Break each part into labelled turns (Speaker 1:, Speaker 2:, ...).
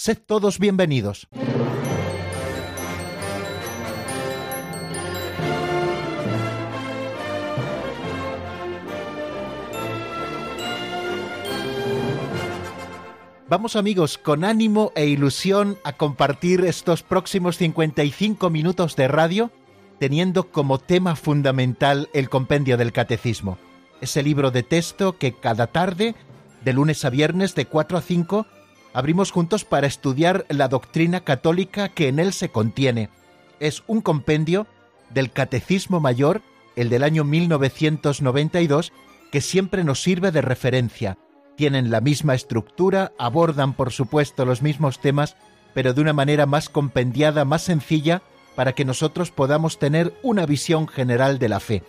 Speaker 1: Sed todos bienvenidos. Vamos amigos, con ánimo e ilusión a compartir estos próximos 55 minutos de radio, teniendo como tema fundamental el compendio del catecismo, ese libro de texto que cada tarde, de lunes a viernes, de 4 a 5, abrimos juntos para estudiar la doctrina católica que en él se contiene. Es un compendio del Catecismo Mayor, el del año 1992, que siempre nos sirve de referencia tienen la misma estructura, abordan por supuesto los mismos temas, pero de una manera más compendiada, más sencilla, para que nosotros podamos tener una visión general de la fe.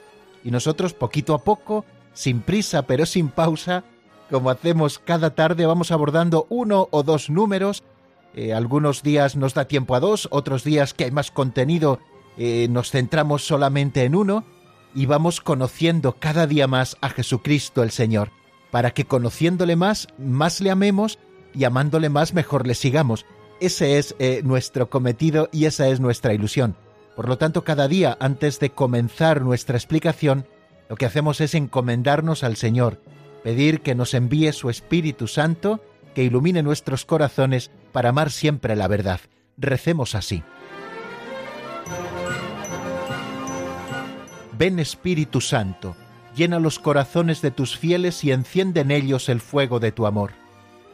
Speaker 1: Y nosotros poquito a poco, sin prisa pero sin pausa, como hacemos cada tarde, vamos abordando uno o dos números. Eh, algunos días nos da tiempo a dos, otros días que hay más contenido eh, nos centramos solamente en uno y vamos conociendo cada día más a Jesucristo el Señor para que conociéndole más, más le amemos y amándole más, mejor le sigamos. Ese es eh, nuestro cometido y esa es nuestra ilusión. Por lo tanto, cada día, antes de comenzar nuestra explicación, lo que hacemos es encomendarnos al Señor, pedir que nos envíe su Espíritu Santo, que ilumine nuestros corazones para amar siempre la verdad. Recemos así. Ven Espíritu Santo llena los corazones de tus fieles y enciende en ellos el fuego de tu amor.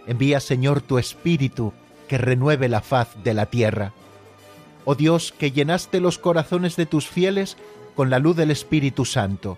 Speaker 1: Envía, Señor, tu Espíritu, que renueve la faz de la tierra. Oh Dios, que llenaste los corazones de tus fieles con la luz del Espíritu Santo,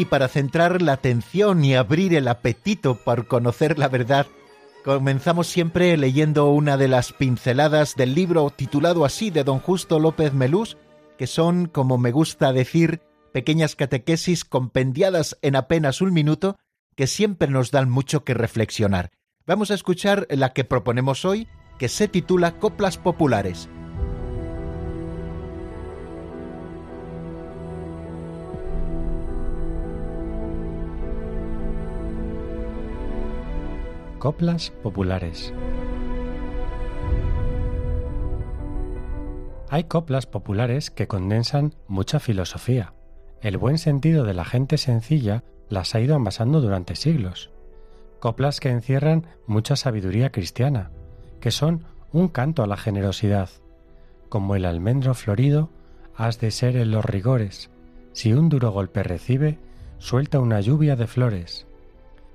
Speaker 1: Y para centrar la atención y abrir el apetito por conocer la verdad, comenzamos siempre leyendo una de las pinceladas del libro titulado así de don Justo López Melús, que son, como me gusta decir, pequeñas catequesis compendiadas en apenas un minuto que siempre nos dan mucho que reflexionar. Vamos a escuchar la que proponemos hoy, que se titula Coplas Populares.
Speaker 2: Coplas populares. Hay coplas populares que condensan mucha filosofía. El buen sentido de la gente sencilla las ha ido amasando durante siglos. Coplas que encierran mucha sabiduría cristiana, que son un canto a la generosidad. Como el almendro florido, has de ser en los rigores. Si un duro golpe recibe, suelta una lluvia de flores.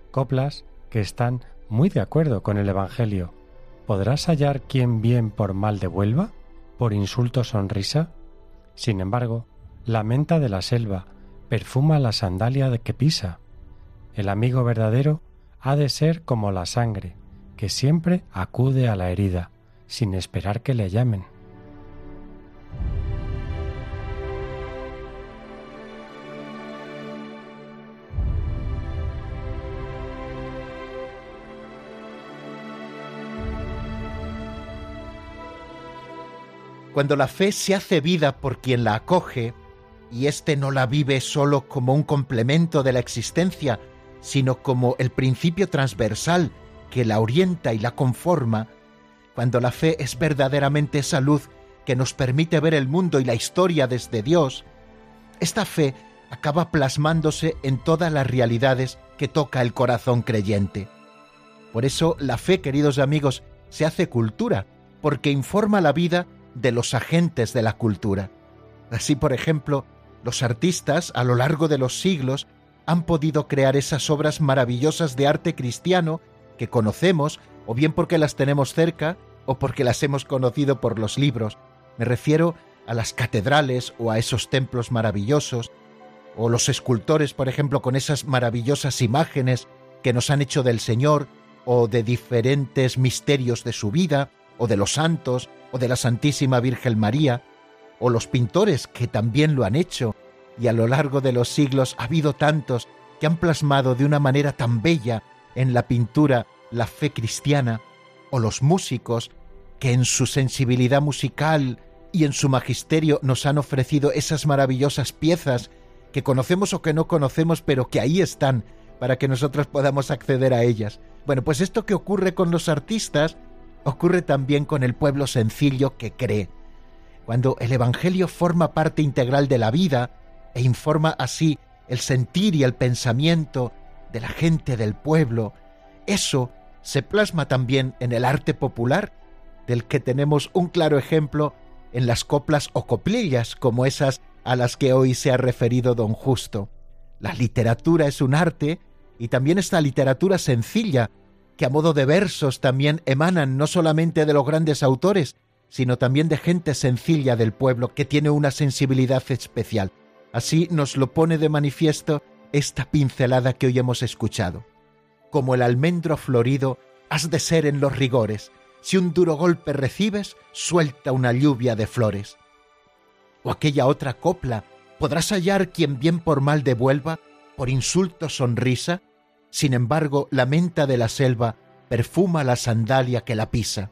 Speaker 2: Coplas que están muy de acuerdo con el Evangelio. ¿Podrás hallar quien bien por mal devuelva? ¿Por insulto sonrisa? Sin embargo, la menta de la selva perfuma la sandalia que pisa. El amigo verdadero ha de ser como la sangre, que siempre acude a la herida, sin esperar que le llamen.
Speaker 1: Cuando la fe se hace vida por quien la acoge, y éste no la vive sólo como un complemento de la existencia, sino como el principio transversal que la orienta y la conforma, cuando la fe es verdaderamente esa luz que nos permite ver el mundo y la historia desde Dios, esta fe acaba plasmándose en todas las realidades que toca el corazón creyente. Por eso la fe, queridos amigos, se hace cultura, porque informa la vida de los agentes de la cultura. Así, por ejemplo, los artistas a lo largo de los siglos han podido crear esas obras maravillosas de arte cristiano que conocemos, o bien porque las tenemos cerca, o porque las hemos conocido por los libros. Me refiero a las catedrales o a esos templos maravillosos, o los escultores, por ejemplo, con esas maravillosas imágenes que nos han hecho del Señor, o de diferentes misterios de su vida, o de los santos, o de la Santísima Virgen María, o los pintores que también lo han hecho, y a lo largo de los siglos ha habido tantos que han plasmado de una manera tan bella en la pintura la fe cristiana, o los músicos que en su sensibilidad musical y en su magisterio nos han ofrecido esas maravillosas piezas que conocemos o que no conocemos, pero que ahí están para que nosotros podamos acceder a ellas. Bueno, pues esto que ocurre con los artistas ocurre también con el pueblo sencillo que cree. Cuando el Evangelio forma parte integral de la vida e informa así el sentir y el pensamiento de la gente del pueblo, eso se plasma también en el arte popular, del que tenemos un claro ejemplo en las coplas o coplillas como esas a las que hoy se ha referido don Justo. La literatura es un arte y también esta literatura sencilla, que a modo de versos también emanan no solamente de los grandes autores, sino también de gente sencilla del pueblo que tiene una sensibilidad especial. Así nos lo pone de manifiesto esta pincelada que hoy hemos escuchado. Como el almendro florido, has de ser en los rigores. Si un duro golpe recibes, suelta una lluvia de flores o aquella otra copla, podrás hallar quien bien por mal devuelva, por insulto sonrisa, sin embargo la menta de la selva perfuma la sandalia que la pisa.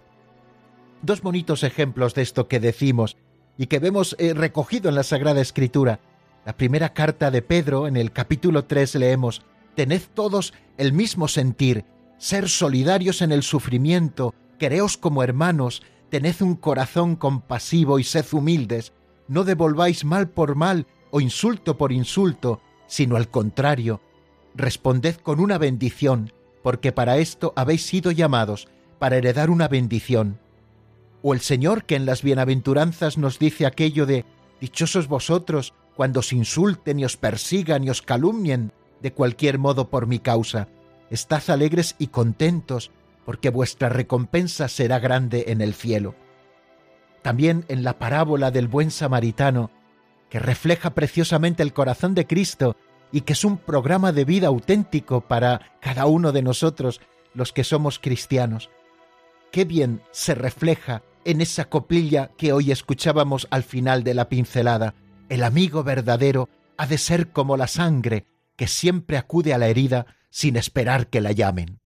Speaker 1: Dos bonitos ejemplos de esto que decimos y que vemos eh, recogido en la Sagrada Escritura. La primera carta de Pedro, en el capítulo 3, leemos, Tened todos el mismo sentir, ser solidarios en el sufrimiento, quereos como hermanos, tened un corazón compasivo y sed humildes, no devolváis mal por mal o insulto por insulto, sino al contrario, responded con una bendición, porque para esto habéis sido llamados, para heredar una bendición. O el Señor que en las bienaventuranzas nos dice aquello de Dichosos vosotros cuando os insulten y os persigan y os calumnien de cualquier modo por mi causa. Estad alegres y contentos, porque vuestra recompensa será grande en el cielo también en la parábola del buen samaritano, que refleja preciosamente el corazón de Cristo y que es un programa de vida auténtico para cada uno de nosotros, los que somos cristianos. Qué bien se refleja en esa coplilla que hoy escuchábamos al final de la pincelada. El amigo verdadero ha de ser como la sangre que siempre acude a la herida sin esperar que la llamen.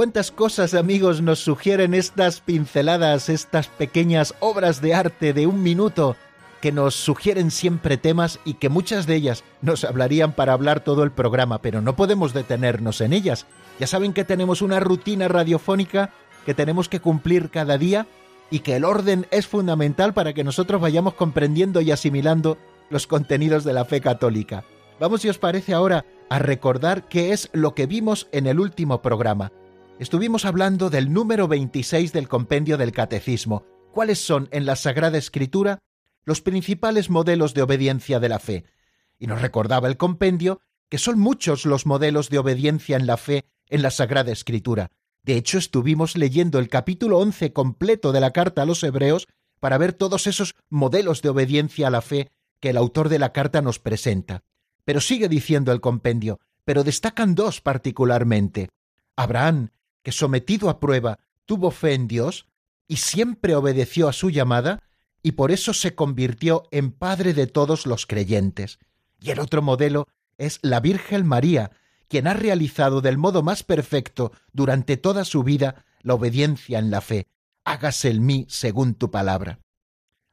Speaker 1: Cuántas cosas, amigos, nos sugieren estas pinceladas, estas pequeñas obras de arte de un minuto que nos sugieren siempre temas y que muchas de ellas nos hablarían para hablar todo el programa, pero no podemos detenernos en ellas. Ya saben que tenemos una rutina radiofónica que tenemos que cumplir cada día y que el orden es fundamental para que nosotros vayamos comprendiendo y asimilando los contenidos de la fe católica. Vamos, si os parece ahora, a recordar qué es lo que vimos en el último programa estuvimos hablando del número 26 del compendio del Catecismo. ¿Cuáles son en la Sagrada Escritura los principales modelos de obediencia de la fe? Y nos recordaba el compendio que son muchos los modelos de obediencia en la fe en la Sagrada Escritura. De hecho, estuvimos leyendo el capítulo 11 completo de la carta a los Hebreos para ver todos esos modelos de obediencia a la fe que el autor de la carta nos presenta. Pero sigue diciendo el compendio, pero destacan dos particularmente. Abraham, que sometido a prueba tuvo fe en Dios y siempre obedeció a su llamada, y por eso se convirtió en padre de todos los creyentes. Y el otro modelo es la Virgen María, quien ha realizado del modo más perfecto durante toda su vida la obediencia en la fe. Hágase el mí según tu palabra.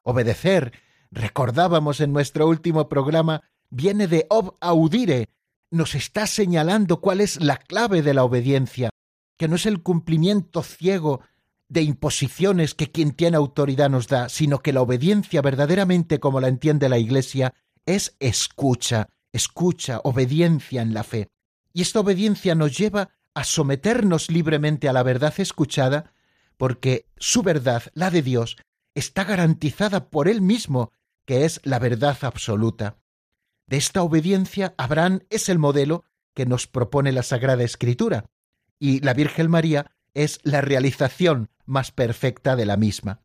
Speaker 1: Obedecer, recordábamos en nuestro último programa, viene de ob audire, nos está señalando cuál es la clave de la obediencia, que no es el cumplimiento ciego de imposiciones que quien tiene autoridad nos da, sino que la obediencia verdaderamente como la entiende la Iglesia es escucha, escucha, obediencia en la fe. Y esta obediencia nos lleva a someternos libremente a la verdad escuchada, porque su verdad, la de Dios, está garantizada por Él mismo, que es la verdad absoluta. De esta obediencia, Abraham es el modelo que nos propone la Sagrada Escritura, y la Virgen María es la realización más perfecta de la misma.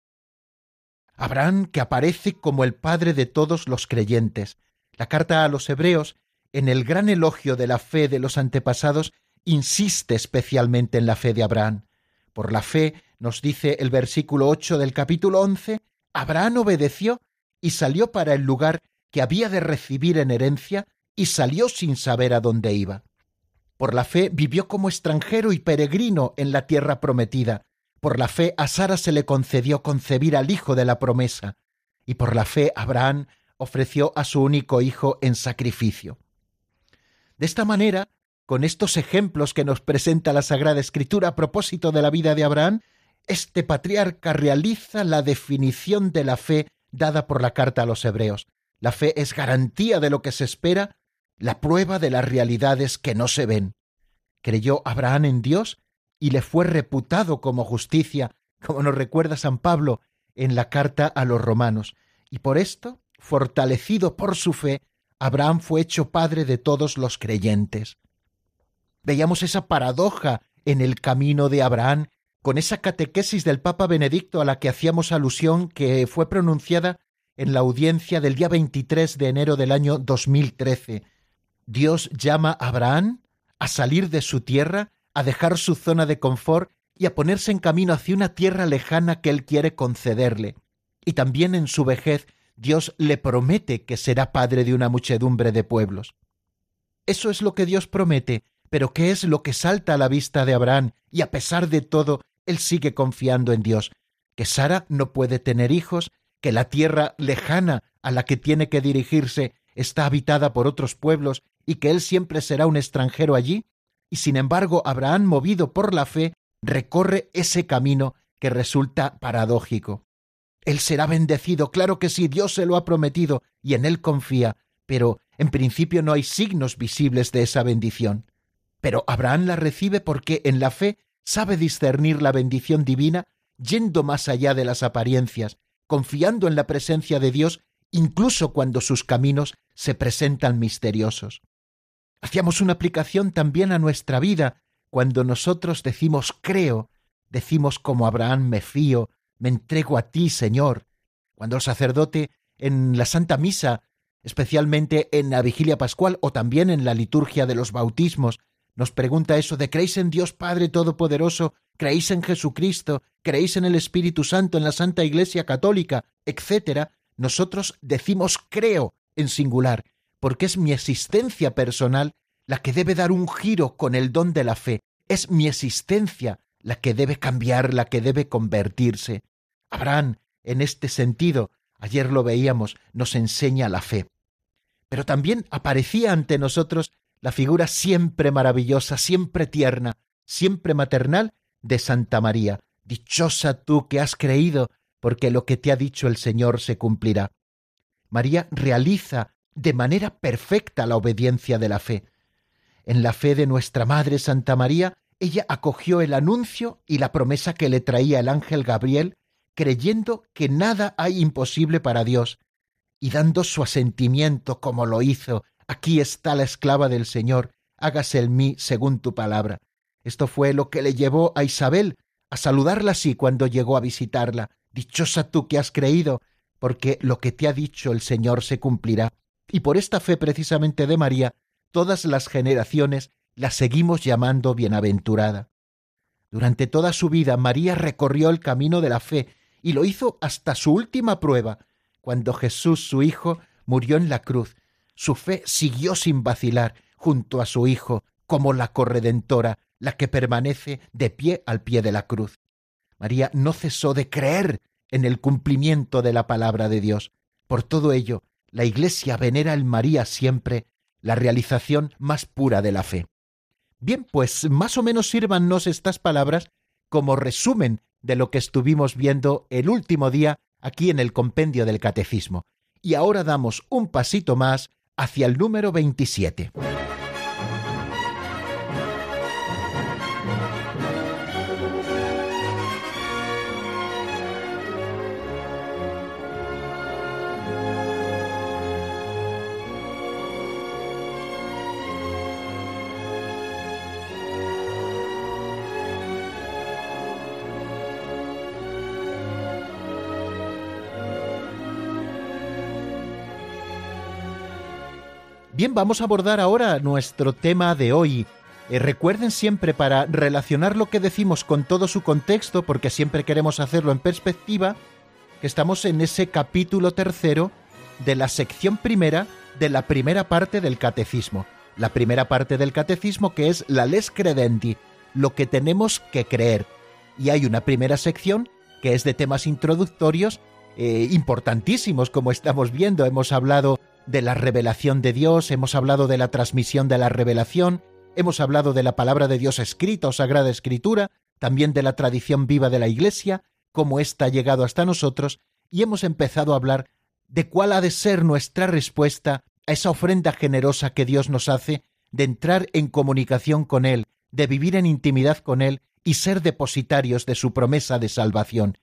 Speaker 1: Abraham, que aparece como el padre de todos los creyentes. La carta a los hebreos, en el gran elogio de la fe de los antepasados, insiste especialmente en la fe de Abraham. Por la fe, nos dice el versículo 8 del capítulo 11, Abraham obedeció y salió para el lugar que había de recibir en herencia y salió sin saber a dónde iba. Por la fe vivió como extranjero y peregrino en la tierra prometida. Por la fe a Sara se le concedió concebir al hijo de la promesa. Y por la fe Abraham ofreció a su único hijo en sacrificio. De esta manera, con estos ejemplos que nos presenta la Sagrada Escritura a propósito de la vida de Abraham, este patriarca realiza la definición de la fe dada por la carta a los hebreos. La fe es garantía de lo que se espera, la prueba de las realidades que no se ven. Creyó Abraham en Dios y le fue reputado como justicia, como nos recuerda San Pablo en la carta a los romanos. Y por esto, fortalecido por su fe, Abraham fue hecho padre de todos los creyentes. Veíamos esa paradoja en el camino de Abraham con esa catequesis del Papa Benedicto a la que hacíamos alusión que fue pronunciada en la audiencia del día 23 de enero del año 2013. Dios llama a Abraham a salir de su tierra, a dejar su zona de confort y a ponerse en camino hacia una tierra lejana que él quiere concederle. Y también en su vejez Dios le promete que será padre de una muchedumbre de pueblos. Eso es lo que Dios promete, pero ¿qué es lo que salta a la vista de Abraham? Y a pesar de todo, él sigue confiando en Dios, que Sara no puede tener hijos, que la tierra lejana a la que tiene que dirigirse está habitada por otros pueblos y que él siempre será un extranjero allí, y sin embargo Abraham, movido por la fe, recorre ese camino que resulta paradójico. Él será bendecido, claro que sí, Dios se lo ha prometido, y en él confía, pero en principio no hay signos visibles de esa bendición. Pero Abraham la recibe porque en la fe sabe discernir la bendición divina yendo más allá de las apariencias, confiando en la presencia de Dios incluso cuando sus caminos se presentan misteriosos. Hacíamos una aplicación también a nuestra vida cuando nosotros decimos creo, decimos como Abraham me fío, me entrego a ti, Señor. Cuando el sacerdote en la Santa Misa, especialmente en la vigilia pascual o también en la liturgia de los bautismos, nos pregunta eso de ¿creéis en Dios Padre Todopoderoso? ¿Creéis en Jesucristo? ¿Creéis en el Espíritu Santo, en la Santa Iglesia Católica? etcétera, nosotros decimos creo en singular, porque es mi existencia personal la que debe dar un giro con el don de la fe. Es mi existencia la que debe cambiar, la que debe convertirse. Abraham, en este sentido, ayer lo veíamos, nos enseña la fe. Pero también aparecía ante nosotros la figura siempre maravillosa, siempre tierna, siempre maternal de Santa María. Dichosa tú que has creído, porque lo que te ha dicho el Señor se cumplirá. María realiza de manera perfecta la obediencia de la fe. En la fe de nuestra Madre Santa María, ella acogió el anuncio y la promesa que le traía el ángel Gabriel, creyendo que nada hay imposible para Dios, y dando su asentimiento como lo hizo Aquí está la esclava del Señor, hágase el mí según tu palabra. Esto fue lo que le llevó a Isabel a saludarla así cuando llegó a visitarla. Dichosa tú que has creído, porque lo que te ha dicho el Señor se cumplirá. Y por esta fe precisamente de María, todas las generaciones la seguimos llamando bienaventurada. Durante toda su vida María recorrió el camino de la fe y lo hizo hasta su última prueba, cuando Jesús su Hijo murió en la cruz su fe siguió sin vacilar junto a su Hijo, como la corredentora, la que permanece de pie al pie de la cruz. María no cesó de creer en el cumplimiento de la palabra de Dios. Por todo ello, la Iglesia venera en María siempre la realización más pura de la fe. Bien, pues más o menos sírvannos estas palabras como resumen de lo que estuvimos viendo el último día aquí en el compendio del Catecismo. Y ahora damos un pasito más hacia el número 27. Bien, vamos a abordar ahora nuestro tema de hoy. Eh, recuerden siempre para relacionar lo que decimos con todo su contexto, porque siempre queremos hacerlo en perspectiva, que estamos en ese capítulo tercero de la sección primera de la primera parte del catecismo. La primera parte del catecismo que es la les credendi, lo que tenemos que creer. Y hay una primera sección que es de temas introductorios eh, importantísimos, como estamos viendo. Hemos hablado de la revelación de Dios, hemos hablado de la transmisión de la revelación, hemos hablado de la palabra de Dios escrita o sagrada escritura, también de la tradición viva de la Iglesia, cómo ésta ha llegado hasta nosotros, y hemos empezado a hablar de cuál ha de ser nuestra respuesta a esa ofrenda generosa que Dios nos hace de entrar en comunicación con Él, de vivir en intimidad con Él y ser depositarios de su promesa de salvación.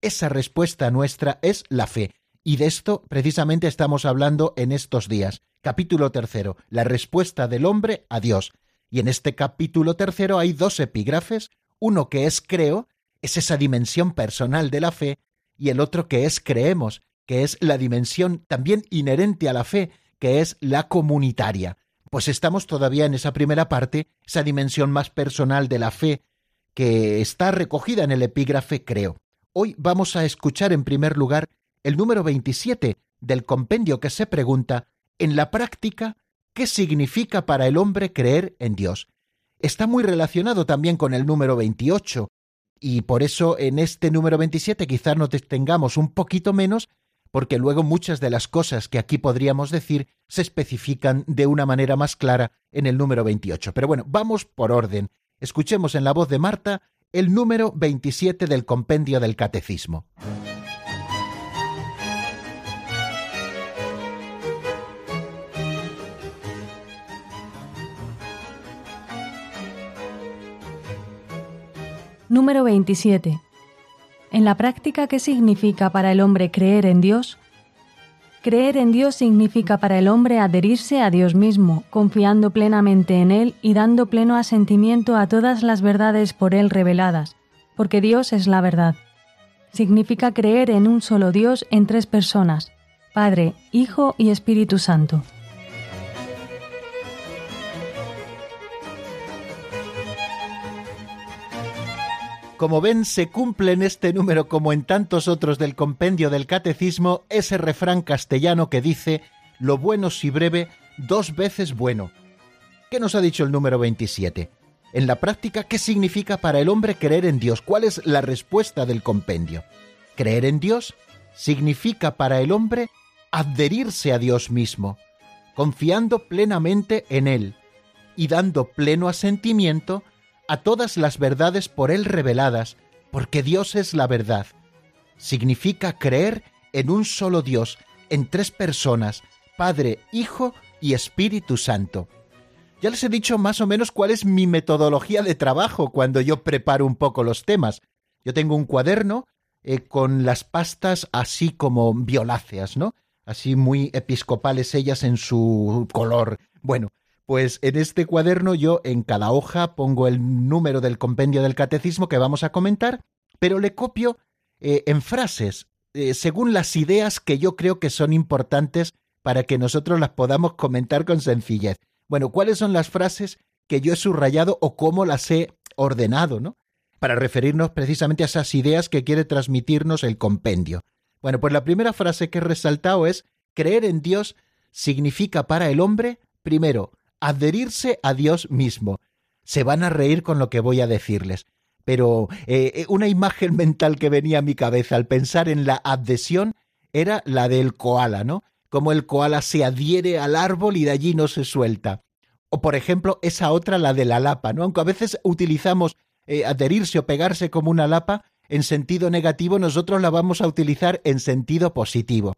Speaker 1: Esa respuesta nuestra es la fe, y de esto precisamente estamos hablando en estos días. Capítulo tercero, la respuesta del hombre a Dios. Y en este capítulo tercero hay dos epígrafes, uno que es creo, es esa dimensión personal de la fe, y el otro que es creemos, que es la dimensión también inherente a la fe, que es la comunitaria. Pues estamos todavía en esa primera parte, esa dimensión más personal de la fe, que está recogida en el epígrafe creo. Hoy vamos a escuchar en primer lugar el número 27 del compendio que se pregunta, en la práctica, ¿qué significa para el hombre creer en Dios? Está muy relacionado también con el número 28, y por eso en este número 27 quizás nos detengamos un poquito menos, porque luego muchas de las cosas que aquí podríamos decir se especifican de una manera más clara en el número 28. Pero bueno, vamos por orden. Escuchemos en la voz de Marta el número 27 del compendio del Catecismo.
Speaker 3: Número 27. En la práctica, ¿qué significa para el hombre creer en Dios? Creer en Dios significa para el hombre adherirse a Dios mismo, confiando plenamente en Él y dando pleno asentimiento a todas las verdades por Él reveladas, porque Dios es la verdad. Significa creer en un solo Dios en tres personas, Padre, Hijo y Espíritu Santo.
Speaker 1: Como ven, se cumple en este número como en tantos otros del compendio del catecismo ese refrán castellano que dice lo bueno si breve, dos veces bueno. ¿Qué nos ha dicho el número 27? En la práctica, ¿qué significa para el hombre creer en Dios? ¿Cuál es la respuesta del compendio? Creer en Dios significa para el hombre adherirse a Dios mismo, confiando plenamente en Él y dando pleno asentimiento a todas las verdades por Él reveladas, porque Dios es la verdad. Significa creer en un solo Dios, en tres personas, Padre, Hijo y Espíritu Santo. Ya les he dicho más o menos cuál es mi metodología de trabajo cuando yo preparo un poco los temas. Yo tengo un cuaderno eh, con las pastas así como violáceas, ¿no? Así muy episcopales ellas en su color. Bueno, pues en este cuaderno yo en cada hoja pongo el número del compendio del catecismo que vamos a comentar, pero le copio eh, en frases, eh, según las ideas que yo creo que son importantes para que nosotros las podamos comentar con sencillez. Bueno, ¿cuáles son las frases que yo he subrayado o cómo las he ordenado, ¿no? Para referirnos precisamente a esas ideas que quiere transmitirnos el compendio. Bueno, pues la primera frase que he resaltado es creer en Dios significa para el hombre, primero, adherirse a Dios mismo. Se van a reír con lo que voy a decirles. Pero eh, eh, una imagen mental que venía a mi cabeza al pensar en la adhesión era la del koala, ¿no? Como el koala se adhiere al árbol y de allí no se suelta. O por ejemplo, esa otra, la de la lapa, ¿no? Aunque a veces utilizamos eh, adherirse o pegarse como una lapa en sentido negativo, nosotros la vamos a utilizar en sentido positivo.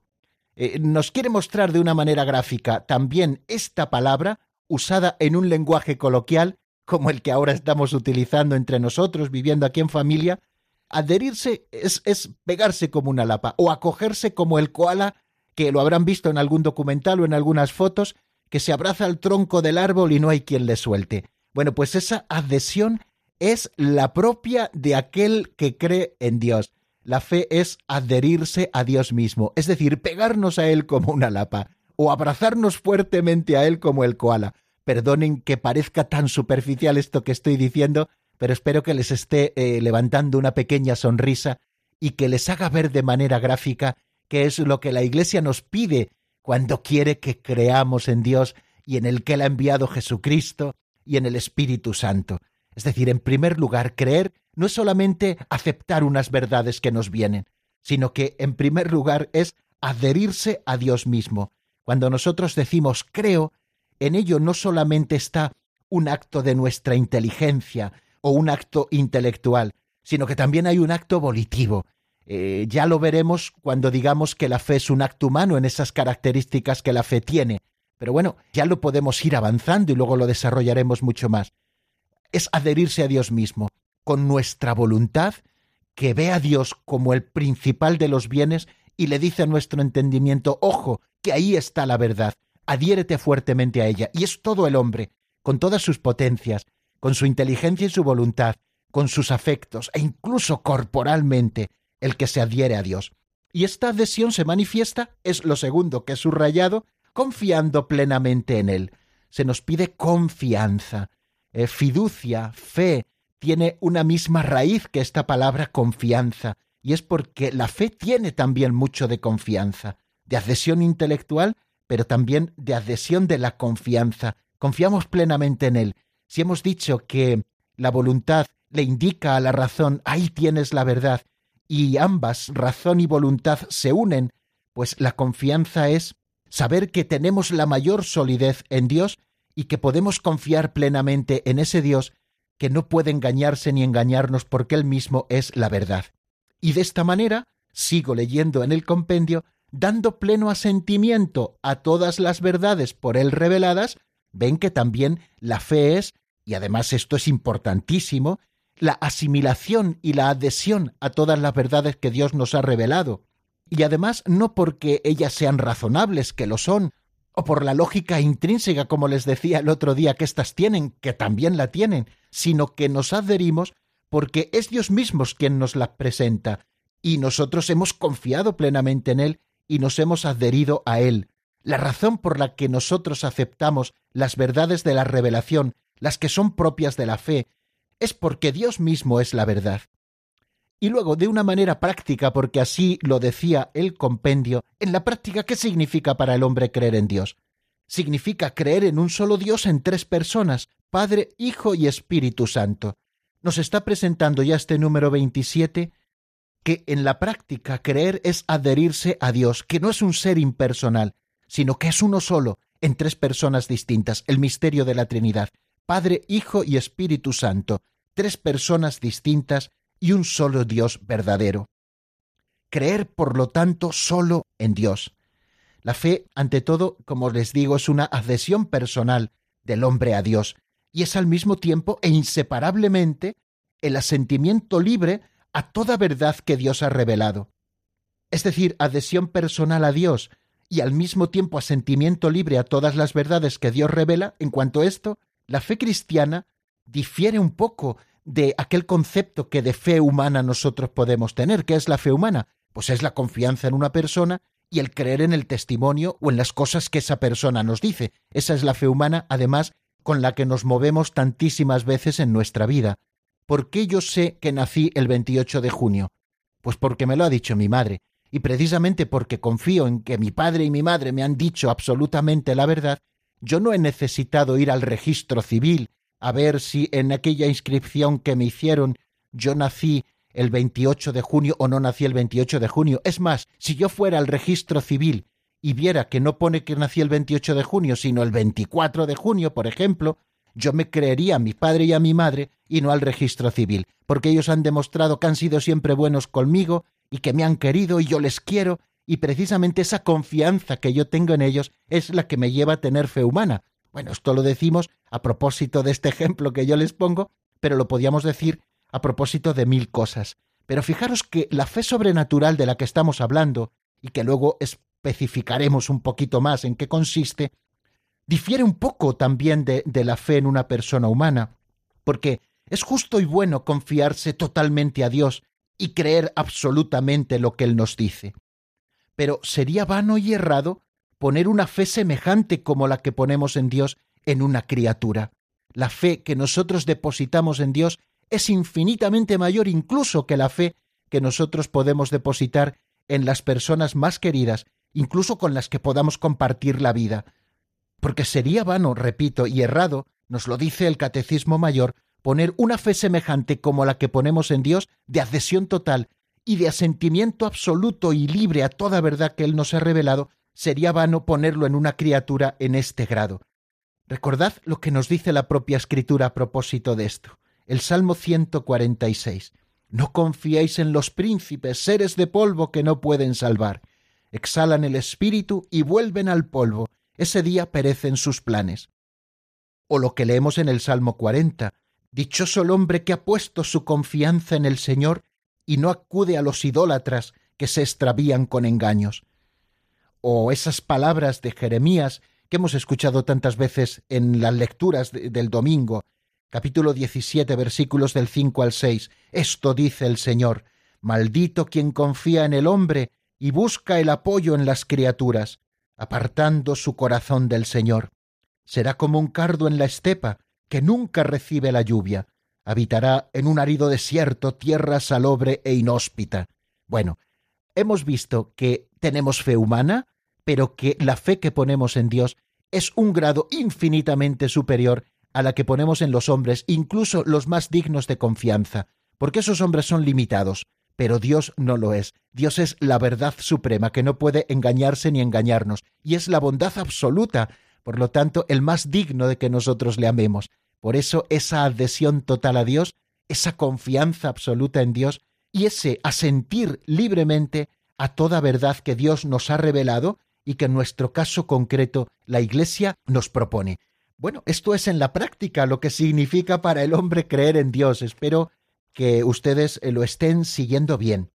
Speaker 1: nos quiere mostrar de una manera gráfica también esta palabra, usada en un lenguaje coloquial, como el que ahora estamos utilizando entre nosotros, viviendo aquí en familia, adherirse es, pegarse como una lapa o acogerse como el koala, que lo habrán visto en algún documental o en algunas fotos, que se abraza al tronco del árbol y no hay quien le suelte. Bueno, pues esa adhesión es la propia de aquel que cree en Dios. La fe es adherirse a Dios mismo, es decir, pegarnos a Él como una lapa, o abrazarnos fuertemente a Él como el koala. Perdonen que parezca tan superficial esto que estoy diciendo, pero espero que les esté eh, levantando una pequeña sonrisa y que les haga ver de manera gráfica qué es lo que la Iglesia nos pide cuando quiere que creamos en Dios y en el que Él ha enviado Jesucristo y en el Espíritu Santo. Es decir, en primer lugar, creer no es solamente aceptar unas verdades que nos vienen, sino que en primer lugar es adherirse a Dios mismo. Cuando nosotros decimos creo, en ello no solamente está un acto de nuestra inteligencia o un acto intelectual, sino que también hay un acto volitivo. Eh, ya lo veremos cuando digamos que la fe es un acto humano en esas características que la fe tiene. Pero bueno, ya lo podemos ir avanzando y luego lo desarrollaremos mucho más. Es adherirse a Dios mismo, con nuestra voluntad, que ve a Dios como el principal de los bienes y le dice a nuestro entendimiento, ojo, que ahí está la verdad, adhiérete fuertemente a ella. Y es todo el hombre, con todas sus potencias, con su inteligencia y su voluntad, con sus afectos e incluso corporalmente, el que se adhiere a Dios. Y esta adhesión se manifiesta, es lo segundo que he subrayado, confiando plenamente en Él. Se nos pide confianza, eh, fiducia, fe, tiene una misma raíz que esta palabra confianza, y es porque la fe tiene también mucho de confianza, de adhesión intelectual pero también de adhesión de la confianza. Confiamos plenamente en Él. Si hemos dicho que la voluntad le indica a la razón, ahí tienes la verdad, y ambas, razón y voluntad, se unen, pues la confianza es saber que tenemos la mayor solidez en Dios y que podemos confiar plenamente en ese Dios que no puede engañarse ni engañarnos porque Él mismo es la verdad. Y de esta manera, sigo leyendo en el compendio, dando pleno asentimiento a todas las verdades por él reveladas, ven que también la fe es, y además esto es importantísimo, la asimilación y la adhesión a todas las verdades que Dios nos ha revelado. Y además no porque ellas sean razonables, que lo son, o por la lógica intrínseca, como les decía el otro día, que éstas tienen, que también la tienen, sino que nos adherimos porque es Dios mismo quien nos las presenta, y nosotros hemos confiado plenamente en Él y nos hemos adherido a Él. La razón por la que nosotros aceptamos las verdades de la revelación, las que son propias de la fe, es porque Dios mismo es la verdad. Y luego, de una manera práctica, porque así lo decía el compendio, en la práctica, ¿qué significa para el hombre creer en Dios? Significa creer en un solo Dios en tres personas, Padre, Hijo y Espíritu Santo. Nos está presentando ya este número 27 que en la práctica creer es adherirse a Dios, que no es un ser impersonal, sino que es uno solo, en tres personas distintas, el misterio de la Trinidad, Padre, Hijo y Espíritu Santo, tres personas distintas y un solo Dios verdadero. Creer, por lo tanto, solo en Dios. La fe, ante todo, como les digo, es una adhesión personal del hombre a Dios, y es al mismo tiempo e inseparablemente el asentimiento libre a toda verdad que Dios ha revelado. Es decir, adhesión personal a Dios y al mismo tiempo asentimiento libre a todas las verdades que Dios revela, en cuanto a esto, la fe cristiana difiere un poco de aquel concepto que de fe humana nosotros podemos tener. ¿Qué es la fe humana? Pues es la confianza en una persona y el creer en el testimonio o en las cosas que esa persona nos dice. Esa es la fe humana, además, con la que nos movemos tantísimas veces en nuestra vida. ¿Por qué yo sé que nací el 28 de junio? Pues porque me lo ha dicho mi madre, y precisamente porque confío en que mi padre y mi madre me han dicho absolutamente la verdad, yo no he necesitado ir al registro civil a ver si en aquella inscripción que me hicieron yo nací el 28 de junio o no nací el 28 de junio. Es más, si yo fuera al registro civil y viera que no pone que nací el 28 de junio, sino el 24 de junio, por ejemplo, yo me creería a mi padre y a mi madre y no al registro civil, porque ellos han demostrado que han sido siempre buenos conmigo y que me han querido y yo les quiero, y precisamente esa confianza que yo tengo en ellos es la que me lleva a tener fe humana. Bueno, esto lo decimos a propósito de este ejemplo que yo les pongo, pero lo podíamos decir a propósito de mil cosas. Pero fijaros que la fe sobrenatural de la que estamos hablando, y que luego especificaremos un poquito más en qué consiste, difiere un poco también de, de la fe en una persona humana, porque es justo y bueno confiarse totalmente a Dios y creer absolutamente lo que Él nos dice. Pero sería vano y errado poner una fe semejante como la que ponemos en Dios en una criatura. La fe que nosotros depositamos en Dios es infinitamente mayor incluso que la fe que nosotros podemos depositar en las personas más queridas, incluso con las que podamos compartir la vida. Porque sería vano, repito, y errado, nos lo dice el Catecismo Mayor, poner una fe semejante como la que ponemos en Dios, de adhesión total y de asentimiento absoluto y libre a toda verdad que Él nos ha revelado, sería vano ponerlo en una criatura en este grado. Recordad lo que nos dice la propia Escritura a propósito de esto. El Salmo 146. No confiéis en los príncipes, seres de polvo que no pueden salvar. Exhalan el espíritu y vuelven al polvo. Ese día perecen sus planes. O lo que leemos en el Salmo 40. Dichoso el hombre que ha puesto su confianza en el Señor y no acude a los idólatras que se extravían con engaños. O esas palabras de Jeremías que hemos escuchado tantas veces en las lecturas del domingo, capítulo 17, versículos del 5 al 6. Esto dice el Señor, maldito quien confía en el hombre y busca el apoyo en las criaturas, apartando su corazón del Señor. Será como un cardo en la estepa, que nunca recibe la lluvia. Habitará en un árido desierto, tierra salobre e inhóspita. Bueno, hemos visto que tenemos fe humana, pero que la fe que ponemos en Dios es un grado infinitamente superior a la que ponemos en los hombres, incluso los más dignos de confianza, porque esos hombres son limitados, pero Dios no lo es. Dios es la verdad suprema, que no puede engañarse ni engañarnos, y es la bondad absoluta, por lo tanto, el más digno de que nosotros le amemos. Por eso esa adhesión total a Dios, esa confianza absoluta en Dios y ese asentir libremente a toda verdad que Dios nos ha revelado y que en nuestro caso concreto la Iglesia nos propone. Bueno, esto es en la práctica lo que significa para el hombre creer en Dios. Espero que ustedes lo estén siguiendo bien.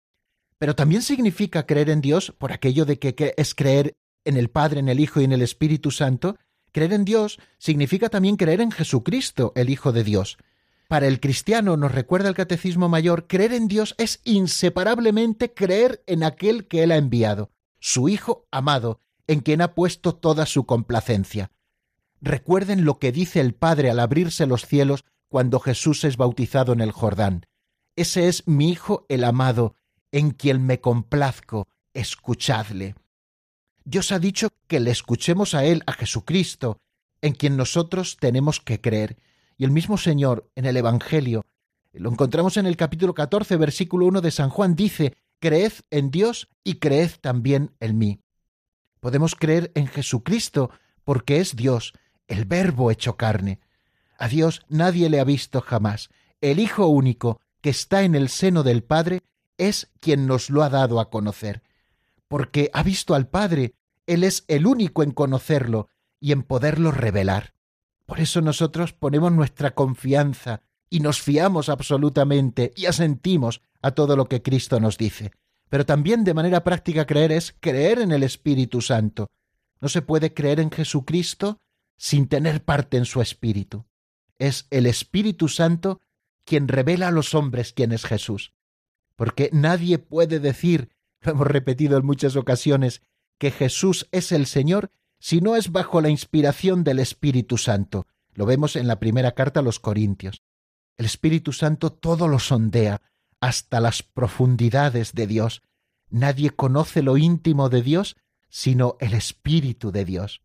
Speaker 1: Pero también significa creer en Dios por aquello de que es creer en el Padre, en el Hijo y en el Espíritu Santo, creer en Dios significa también creer en Jesucristo, el Hijo de Dios. Para el cristiano, nos recuerda el Catecismo Mayor, creer en Dios es inseparablemente creer en aquel que Él ha enviado, su Hijo amado, en quien ha puesto toda su complacencia. Recuerden lo que dice el Padre al abrirse los cielos cuando Jesús es bautizado en el Jordán. Ese es mi Hijo el amado, en quien me complazco, escuchadle. Dios ha dicho que le escuchemos a Él, a Jesucristo, en quien nosotros tenemos que creer. Y el mismo Señor, en el Evangelio, lo encontramos en el capítulo 14, versículo 1 de San Juan, dice, Creed en Dios y creed también en mí. Podemos creer en Jesucristo porque es Dios, el Verbo hecho carne. A Dios nadie le ha visto jamás. El Hijo único, que está en el seno del Padre, es quien nos lo ha dado a conocer. Porque ha visto al Padre él es el único en conocerlo y en poderlo revelar. Por eso nosotros ponemos nuestra confianza y nos fiamos absolutamente y asentimos a todo lo que Cristo nos dice. Pero también de manera práctica creer es creer en el Espíritu Santo. No se puede creer en Jesucristo sin tener parte en su Espíritu. Es el Espíritu Santo quien revela a los hombres quién es Jesús. Porque nadie puede decir, lo hemos repetido en muchas ocasiones, que Jesús es el Señor si no es bajo la inspiración del Espíritu Santo. Lo vemos en la primera carta a los Corintios. El Espíritu Santo todo lo sondea, hasta las profundidades de Dios. Nadie conoce lo íntimo de Dios sino el Espíritu de Dios.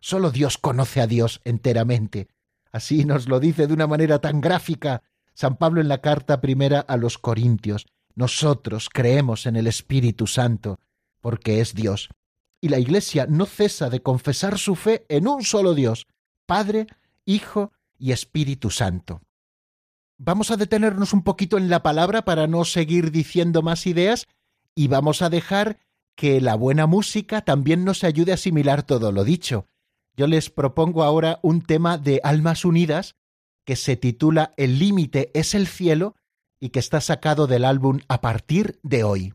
Speaker 4: Solo Dios conoce a Dios enteramente. Así nos lo dice de una manera tan gráfica San Pablo en la carta primera a los Corintios. Nosotros creemos en el Espíritu Santo, porque es Dios. Y la Iglesia no cesa de confesar su fe en un solo Dios, Padre, Hijo y Espíritu Santo. Vamos a detenernos un poquito en la palabra para no seguir diciendo más ideas y vamos a dejar que la buena música también nos ayude a asimilar todo lo dicho. Yo les propongo ahora un tema de Almas Unidas que se titula El límite es el cielo y que está sacado del álbum A partir de hoy.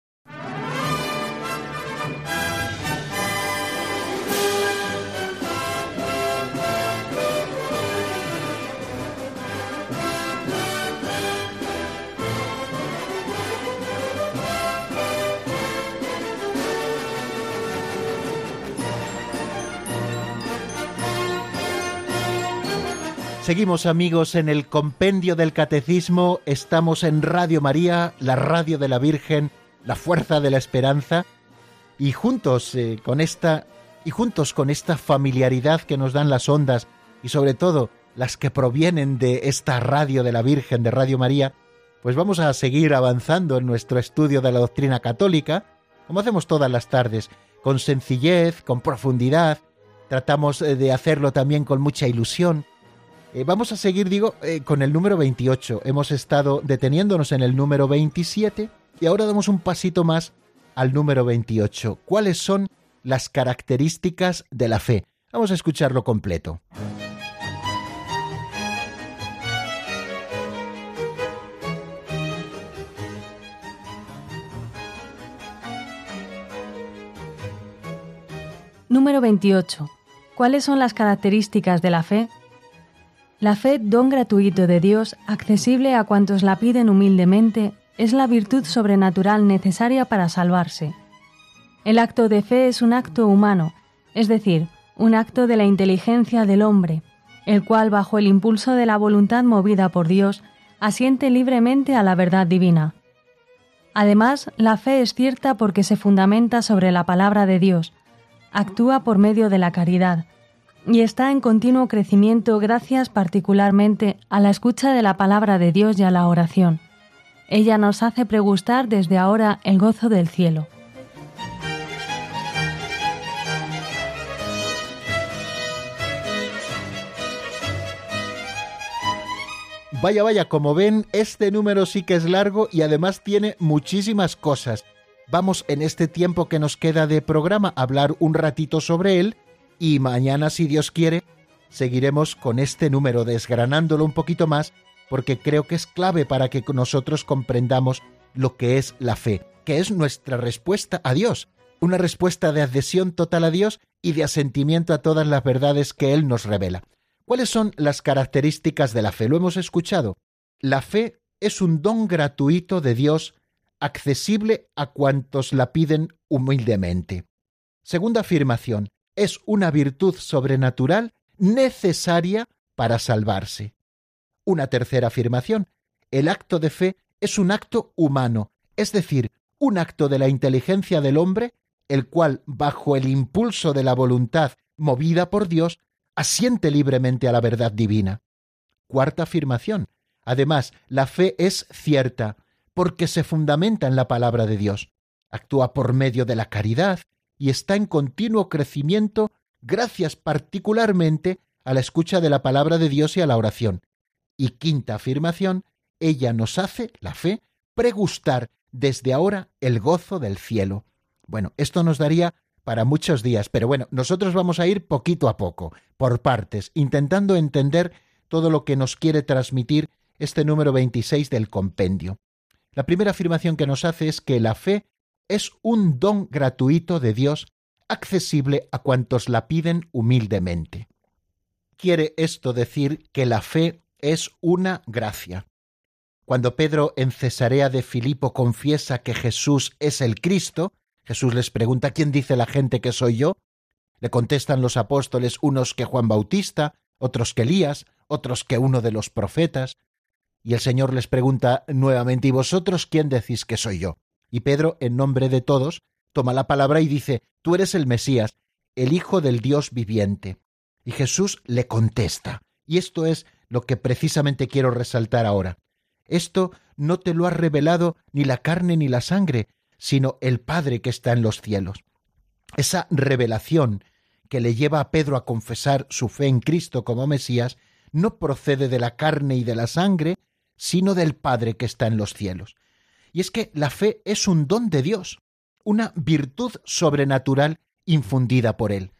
Speaker 1: Seguimos amigos en el compendio del catecismo, estamos en Radio María, la radio de la Virgen, la fuerza de la esperanza, y juntos eh, con esta y juntos con esta familiaridad que nos dan las ondas y sobre todo las que provienen de esta radio de la Virgen de Radio María, pues vamos a seguir avanzando en nuestro estudio de la doctrina católica, como hacemos todas las tardes, con sencillez, con profundidad, tratamos eh, de hacerlo también con mucha ilusión, eh, vamos a seguir, digo, eh, con el número 28. Hemos estado deteniéndonos en el número 27 y ahora damos un pasito más al número 28. ¿Cuáles son las características de la fe? Vamos a escucharlo completo.
Speaker 3: Número 28. ¿Cuáles son las características de la fe? La fe, don gratuito de Dios, accesible a cuantos la piden humildemente, es la virtud sobrenatural necesaria para salvarse. El acto de fe es un acto humano, es decir, un acto de la inteligencia del hombre, el cual, bajo el impulso de la voluntad movida por Dios, asiente libremente a la verdad divina. Además, la fe es cierta porque se fundamenta sobre la palabra de Dios, actúa por medio de la caridad, y está en continuo crecimiento gracias particularmente a la escucha de la palabra de Dios y a la oración. Ella nos hace pregustar desde ahora el gozo del cielo.
Speaker 1: Vaya, vaya, como ven, este número sí que es largo y además tiene muchísimas cosas. Vamos en este tiempo que nos queda de programa a hablar un ratito sobre él y mañana, si Dios quiere, seguiremos con este número, desgranándolo un poquito más, porque creo que es clave para que nosotros comprendamos lo que es la fe, que es nuestra respuesta a Dios, una respuesta de adhesión total a Dios y de asentimiento a todas las verdades que Él nos revela. ¿Cuáles son las características de la fe? Lo hemos escuchado. La fe es un don gratuito de Dios, accesible a cuantos la piden humildemente. Segunda afirmación, es una virtud sobrenatural necesaria para salvarse. Una tercera afirmación, el acto de fe es un acto humano, es decir, un acto de la inteligencia del hombre, el cual, bajo el impulso de la voluntad movida por Dios, asiente libremente a la verdad divina. Cuarta afirmación. Además, la fe es cierta, porque se fundamenta en la palabra de Dios. Actúa por medio de la caridad, y está en continuo crecimiento gracias particularmente a la escucha de la palabra de Dios y a la oración. Y quinta afirmación, ella nos hace, la fe, pregustar desde ahora el gozo del cielo. Bueno, esto nos daría para muchos días, pero bueno, nosotros vamos a ir poquito a poco, por partes, intentando entender todo lo que nos quiere transmitir este número 26 del compendio. La primera afirmación que nos hace es que la fe es un don gratuito de Dios accesible a cuantos la piden humildemente. Quiere esto decir que la fe es una gracia. Cuando Pedro en Cesarea de Filipo confiesa que Jesús es el Cristo, Jesús les pregunta ¿quién dice la gente que soy yo? Le contestan los apóstoles unos que Juan Bautista, otros que Elías, otros que uno de los profetas, y el Señor les pregunta nuevamente ¿y vosotros quién decís que soy yo? Y Pedro, en nombre de todos, toma la palabra y dice, Tú eres el Mesías, el Hijo del Dios viviente. Y Jesús le contesta. Y esto es lo que precisamente quiero resaltar ahora. Esto no te lo ha revelado ni la carne ni la sangre, sino el Padre que está en los cielos. Esa revelación que le lleva a Pedro a confesar su fe en Cristo como Mesías no procede de la carne y de la sangre, sino del Padre que está en los cielos. Y es que la fe es un don de Dios, una virtud sobrenatural infundida por Él.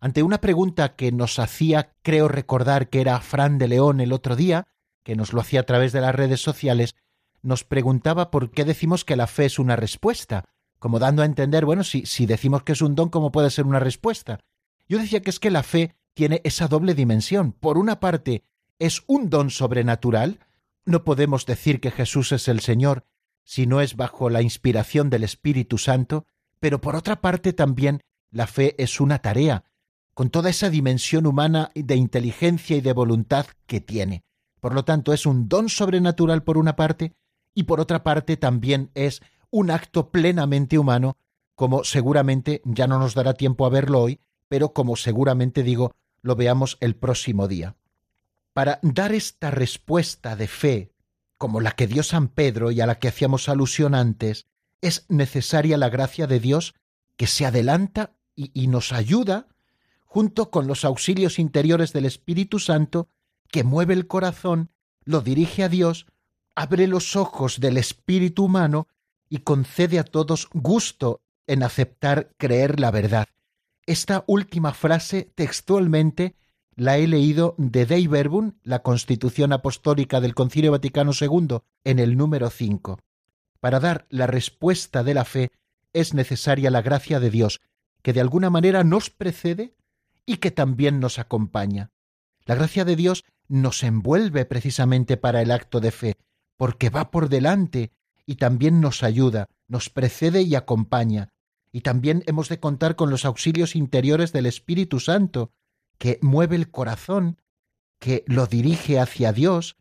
Speaker 1: Ante una pregunta que nos hacía, creo recordar que era Fran de León el otro día, que nos lo hacía a través de las redes sociales, nos preguntaba por qué decimos que la fe es una respuesta, como dando a entender, bueno, si, si decimos que es un don, ¿cómo puede ser una respuesta? Yo decía que es que la fe tiene esa doble dimensión. Por una parte, es un don sobrenatural, no podemos decir que Jesús es el Señor si no es bajo la inspiración del Espíritu Santo, pero por otra parte también la fe es una tarea, con toda esa dimensión humana de inteligencia y de voluntad que tiene. Por lo tanto, es un don sobrenatural por una parte y por otra parte también es un acto plenamente humano, como seguramente ya no nos dará tiempo a verlo hoy, pero como seguramente digo, lo veamos el próximo día. Para dar esta respuesta de fe, como la que dio San Pedro y a la que hacíamos alusión antes, es necesaria la gracia de Dios que se adelanta y, y nos ayuda junto con los auxilios interiores del Espíritu Santo, que mueve el corazón, lo dirige a Dios, abre los ojos del espíritu humano y concede a todos gusto en aceptar creer la verdad. Esta última frase textualmente la he leído de Dei Verbum, la Constitución Apostólica del Concilio Vaticano II, en el número 5. Para dar la respuesta de la fe es necesaria la gracia de Dios, que de alguna manera nos precede y que también nos acompaña. La gracia de Dios nos envuelve precisamente para el acto de fe, porque va por delante y también nos ayuda, nos precede y acompaña. Y también hemos de contar con los auxilios interiores del Espíritu Santo, que mueve el corazón, que lo dirige hacia Dios,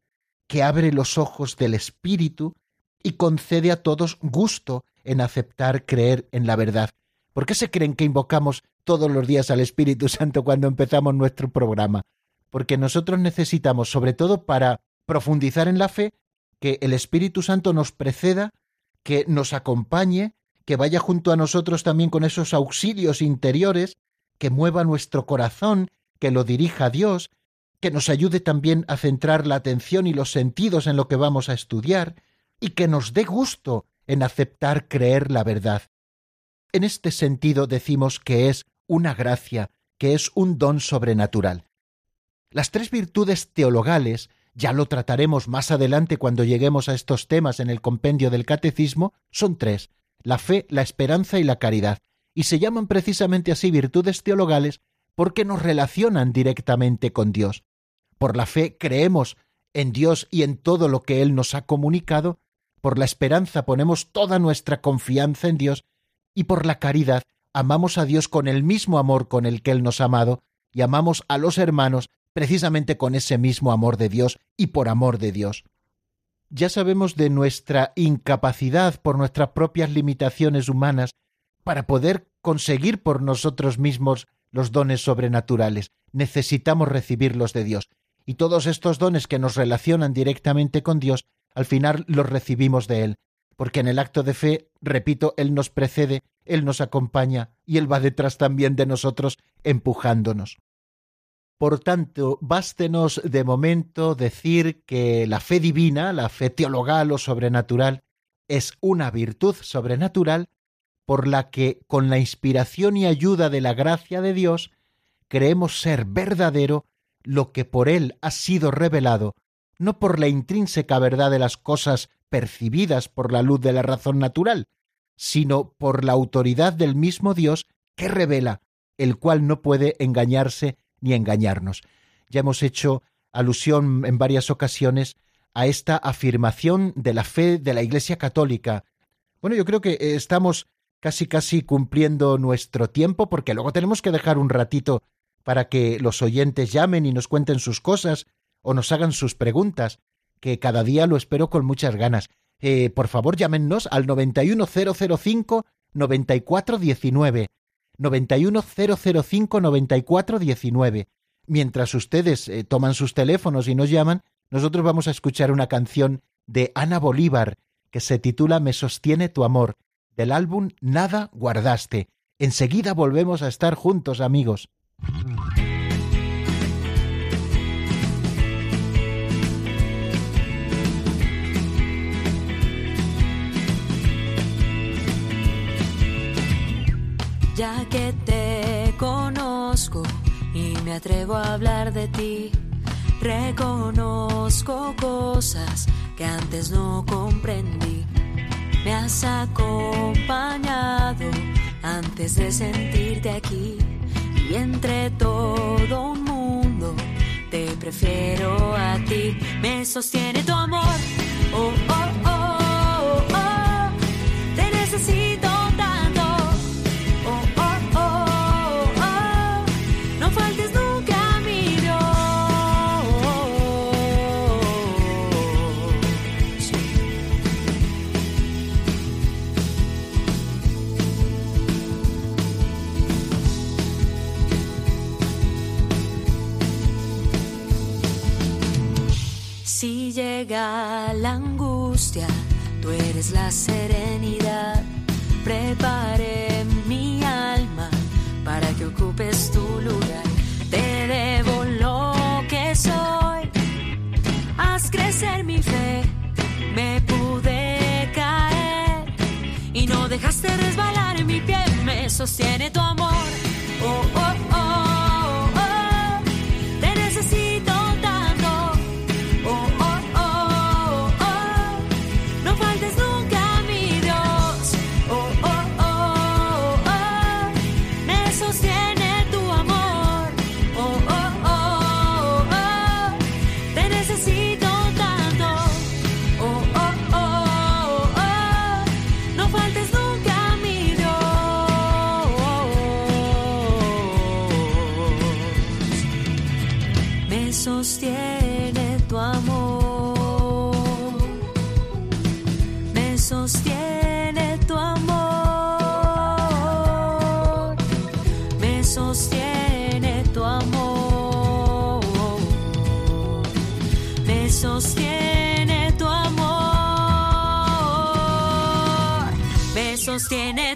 Speaker 1: que abre los ojos del Espíritu y concede a todos gusto en aceptar creer en la verdad. ¿Por qué se creen que invocamos todos los días al Espíritu Santo cuando empezamos nuestro programa? Porque nosotros necesitamos, sobre todo para profundizar en la fe, que el Espíritu Santo nos preceda, que nos acompañe, que vaya junto a nosotros también con esos auxilios interiores, que mueva nuestro corazón, que lo dirija a Dios, que nos ayude también a centrar la atención y los sentidos en lo que vamos a estudiar, y que nos dé gusto en aceptar creer la verdad. En este sentido decimos que es una gracia, que es un don sobrenatural. Las tres virtudes teologales, ya lo trataremos más adelante cuando lleguemos a estos temas en el compendio del catecismo, son tres, la fe, la esperanza y la caridad, y se llaman precisamente así virtudes teologales porque nos relacionan directamente con Dios. Por la fe creemos en Dios y en todo lo que Él nos ha comunicado, por la esperanza ponemos toda nuestra confianza en Dios y por la caridad amamos a Dios con el mismo amor con el que Él nos ha amado y amamos a los hermanos precisamente con ese mismo amor de Dios y por amor de Dios. Ya sabemos de nuestra incapacidad por nuestras propias limitaciones humanas para poder conseguir por nosotros mismos los dones sobrenaturales. Necesitamos recibirlos de Dios. Y todos estos dones que nos relacionan directamente con Dios, al final los recibimos de Él porque en el acto de fe, repito, Él nos precede, Él nos acompaña y Él va detrás también de nosotros, empujándonos. Por tanto, bástenos de momento decir que la fe divina, la fe teologal o sobrenatural, es una virtud sobrenatural por la que, con la inspiración y ayuda de la gracia de Dios, creemos ser verdadero lo que por Él ha sido revelado, no por la intrínseca verdad de las cosas percibidas por la luz de la razón natural, sino por la autoridad del mismo Dios que revela, el cual no puede engañarse ni engañarnos. Ya hemos hecho alusión en varias ocasiones a esta afirmación de la fe de la Iglesia Católica. Bueno, yo creo que estamos casi casi cumpliendo nuestro tiempo porque luego tenemos que dejar un ratito para que los oyentes llamen y nos cuenten sus cosas o nos hagan sus preguntas que cada día lo espero con muchas ganas. Eh, por favor, llámenos al 91005 9419. 91005 9419. Mientras ustedes eh, toman sus teléfonos y nos llaman, nosotros vamos a escuchar una canción de Ana Bolívar que se titula Me sostiene tu amor, del álbum Nada guardaste. Enseguida volvemos a estar juntos, amigos.
Speaker 5: ya que te conozco y me atrevo a hablar de ti. Reconozco cosas que antes no comprendí. Me has acompañado antes de sentirte aquí. Y entre todo un mundo te prefiero a ti. Me sostiene tu amor. Oh, oh, oh. Llega la angustia, tú eres la serenidad. Prepare mi alma para que ocupes tu lugar. Te debo lo que soy. Haz crecer mi fe. Me pude caer y no dejaste resbalar mi pie. Me sostiene tu amor. Sostiene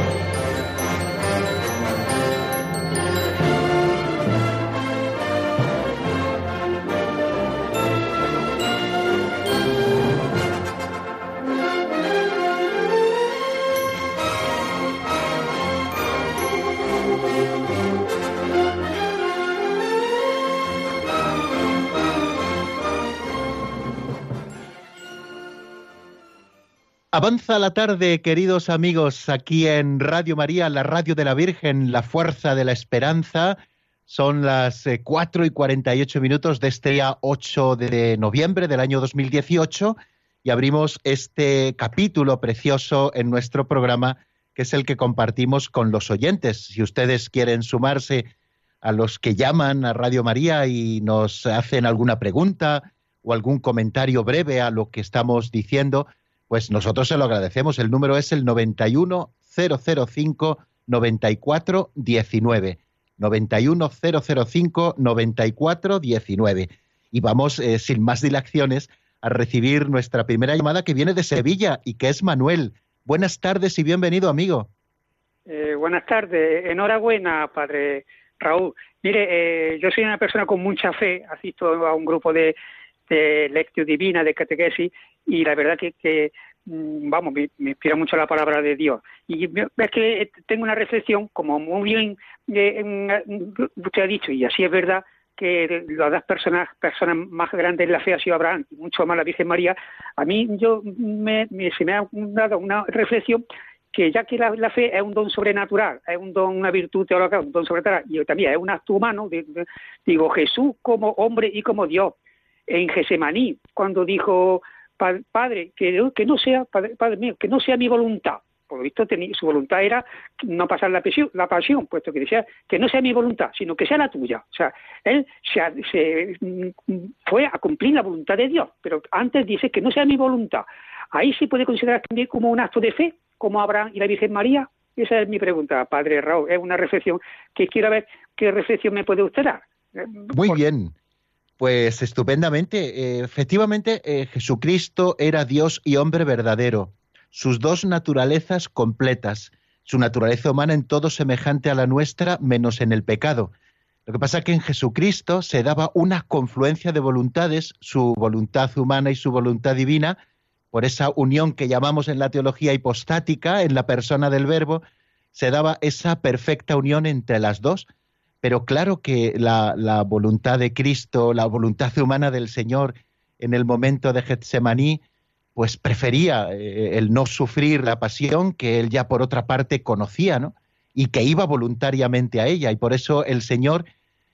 Speaker 1: Avanza la tarde, queridos amigos, aquí en Radio María, la radio de la Virgen, la fuerza de la esperanza. Son las eh, 4 y 48 minutos de este día 8 de noviembre del año 2018 y abrimos este capítulo precioso en nuestro programa, que es el que compartimos con los oyentes. Si ustedes quieren sumarse a los que llaman a Radio María y nos hacen alguna pregunta o algún comentario breve a lo que estamos diciendo, pues nosotros se lo agradecemos. El número es el 91005 9419. 91005 9419. Y vamos, eh, sin más dilaciones, a recibir nuestra primera llamada que viene de Sevilla y que es Manuel. Buenas tardes y bienvenido, amigo.
Speaker 6: Eh, buenas tardes. Enhorabuena, padre Raúl. Mire, eh, yo soy una persona con mucha fe, asisto a un grupo de, de lectio divina, de catequesis, y la verdad que, que mm, vamos, me, inspira mucho la palabra de Dios. Y es que tengo una reflexión, como muy bien eh, en- usted ha dicho, y así es verdad, que las dos personas, personas más grandes en la fe ha sido Abraham y mucho más la Virgen María, a mí yo me, me- se me ha dado una reflexión que ya que la, fe es un don sobrenatural, es un don, una virtud teológica, un don sobrenatural, y también es un acto humano, digo, Jesús como hombre y como Dios, en Gesemaní, cuando dijo, "Pa- Padre, que, que no sea, padre, padre mío, que no sea mi voluntad. Por lo visto, tenía- su voluntad era no pasar la pasión, la pasión, puesto que decía que no sea mi voluntad, sino que sea la tuya. O sea, él se, se, mm, fue a cumplir la voluntad de Dios, pero antes dice que no sea mi voluntad. Ahí se puede considerar también como un acto de fe, como Abraham y la Virgen María. Esa es mi pregunta, Padre Raúl. Es una reflexión que quiero ver qué reflexión me puede usted dar.
Speaker 1: Muy
Speaker 6: por-
Speaker 1: bien. Pues estupendamente. Eh, efectivamente, eh, Jesucristo era Dios y hombre verdadero. Sus dos naturalezas completas. Su naturaleza humana en todo semejante a la nuestra, menos en el pecado. Lo que pasa es que en Jesucristo se daba una confluencia de voluntades, su voluntad humana y su voluntad divina, por esa unión que llamamos en la teología hipostática, en la persona del verbo, se daba esa perfecta unión entre las dos. Pero claro que la, voluntad de Cristo, la voluntad humana del Señor en el momento de Getsemaní, pues prefería eh, el no sufrir la pasión que él ya por otra parte conocía, ¿no? Y que iba voluntariamente a ella. Y por eso el Señor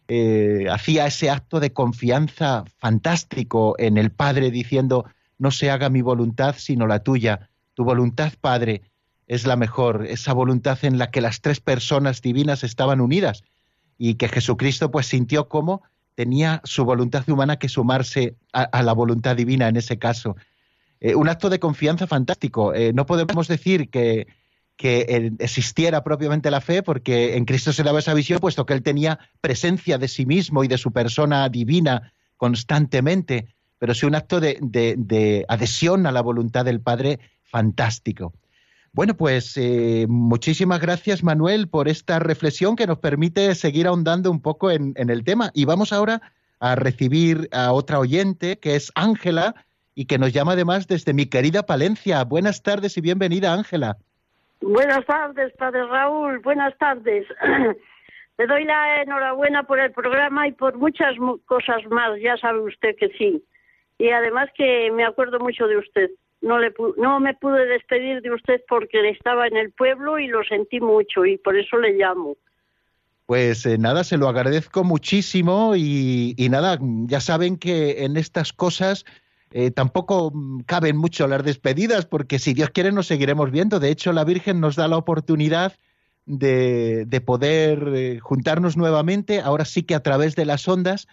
Speaker 1: eh, hacía ese acto de confianza fantástico en el Padre, diciendo, no se haga mi voluntad sino la tuya. Tu voluntad, Padre, es la mejor, esa voluntad en la que las tres personas divinas estaban unidas y que Jesucristo pues sintió como tenía su voluntad humana que sumarse a, la voluntad divina en ese caso. Eh, un acto de confianza fantástico. Eh, no podemos decir que, que existiera propiamente la fe, porque en Cristo se daba esa visión, puesto que él tenía presencia de sí mismo y de su persona divina constantemente, pero sí un acto de, adhesión a la voluntad del Padre fantástico. Bueno, pues eh, muchísimas gracias Manuel por esta reflexión que nos permite seguir ahondando un poco en, en el tema. Y vamos ahora a recibir a otra oyente, que es Ángela, y que nos llama además desde mi querida Palencia. Buenas tardes y bienvenida, Ángela.
Speaker 7: Buenas tardes, Padre Raúl. Buenas tardes. Le doy la enhorabuena por el programa y por muchas cosas más, ya sabe usted que sí. Y además que me acuerdo mucho de usted. No, le no me pude despedir de usted porque estaba en el pueblo y lo sentí mucho y por eso le llamo.
Speaker 1: Pues eh, nada, se lo agradezco muchísimo y, nada, ya saben que en estas cosas eh, tampoco caben mucho las despedidas porque si Dios quiere nos seguiremos viendo. De hecho, la Virgen nos da la oportunidad de, de poder eh, juntarnos nuevamente, ahora sí que a través de las ondas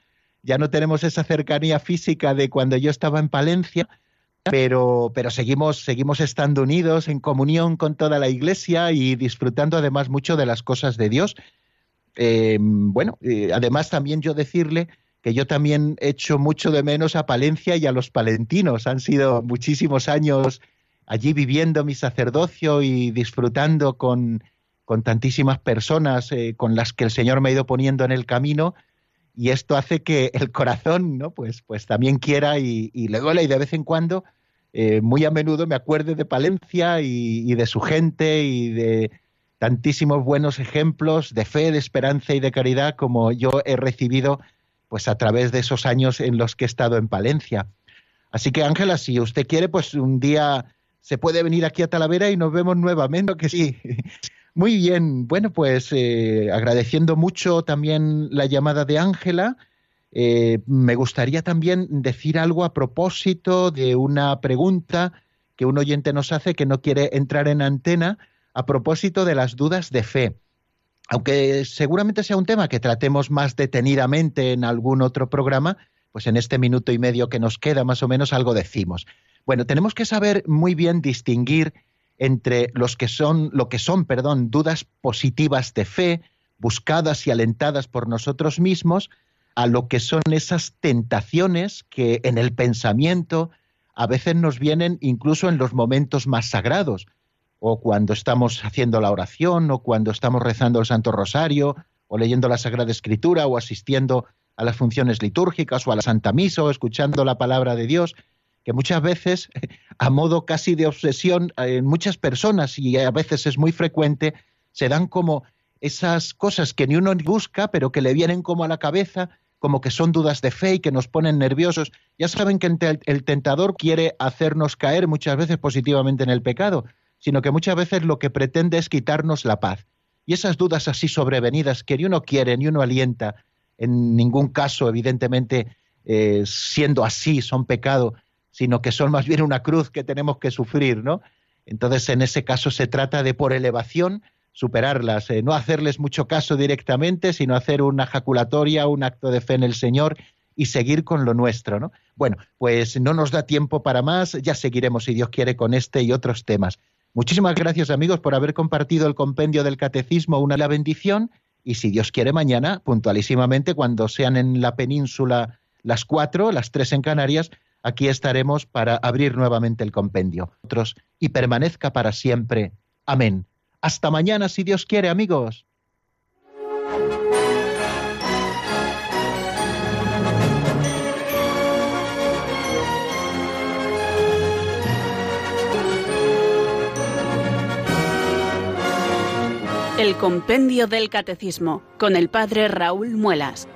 Speaker 1: ya no tenemos esa cercanía física de cuando yo estaba en Palencia, pero, pero seguimos, seguimos estando unidos en comunión con toda la Iglesia y disfrutando además mucho de las cosas de Dios. Eh, bueno, además también yo decirle que yo también echo mucho de menos a Palencia y a los palentinos. Han sido muchísimos años allí viviendo mi sacerdocio y disfrutando con, con tantísimas personas eh, con las que el Señor me ha ido poniendo en el camino y esto hace que el corazón, ¿no? Pues, pues también quiera y, le duele y de vez en cuando, eh, muy a menudo me acuerde de Palencia y, de su gente y de tantísimos buenos ejemplos de fe, de esperanza y de caridad como yo he recibido pues a través de esos años en los que he estado en Palencia. Así que Ángela, si usted quiere, pues un día se puede venir aquí a Talavera y nos vemos nuevamente, que sí. Muy bien, bueno, pues eh, agradeciendo mucho también la llamada de Ángela. Eh, me gustaría también decir algo a propósito de una pregunta que un oyente nos hace que no quiere entrar en antena a propósito de las dudas de fe. Aunque seguramente sea un tema que tratemos más detenidamente en algún otro programa, pues en este minuto y medio que nos queda más o menos algo decimos. Bueno, tenemos que saber muy bien distinguir entre los que son, lo que son, perdón, dudas positivas de fe, buscadas y alentadas por nosotros mismos, a lo que son esas tentaciones que en el pensamiento a veces nos vienen incluso en los momentos más sagrados, o cuando estamos haciendo la oración, o cuando estamos rezando el Santo Rosario, o leyendo la Sagrada Escritura, o asistiendo a las funciones litúrgicas, o a la Santa Misa, o escuchando la palabra de Dios que muchas veces, a modo casi de obsesión, eh, en muchas personas, y a veces es muy frecuente, se dan como esas cosas que ni uno busca, pero que le vienen como a la cabeza, como que son dudas de fe y que nos ponen nerviosos. Ya saben que el tentador quiere hacernos caer muchas veces positivamente en el pecado, sino que muchas veces lo que pretende es quitarnos la paz. Y esas dudas así sobrevenidas que ni uno quiere, ni uno alienta, en ningún caso, evidentemente, eh, siendo así, son pecado, sino que son más bien una cruz que tenemos que sufrir, ¿no? Entonces, en ese caso se trata de por elevación superarlas, eh, no hacerles mucho caso directamente, sino hacer una jaculatoria, un acto de fe en el Señor y seguir con lo nuestro, ¿no? Bueno, pues no nos da tiempo para más, ya seguiremos si Dios quiere con este y otros temas. Muchísimas gracias amigos por haber compartido el compendio del catecismo, una la bendición, y si Dios quiere mañana, puntualísimamente, cuando sean en la península las cuatro, las tres en Canarias, aquí estaremos para abrir nuevamente el compendio. Y permanezca para siempre. Amén. Hasta mañana, si Dios quiere, amigos.
Speaker 8: El Compendio del Catecismo con el Padre Raúl Muelas.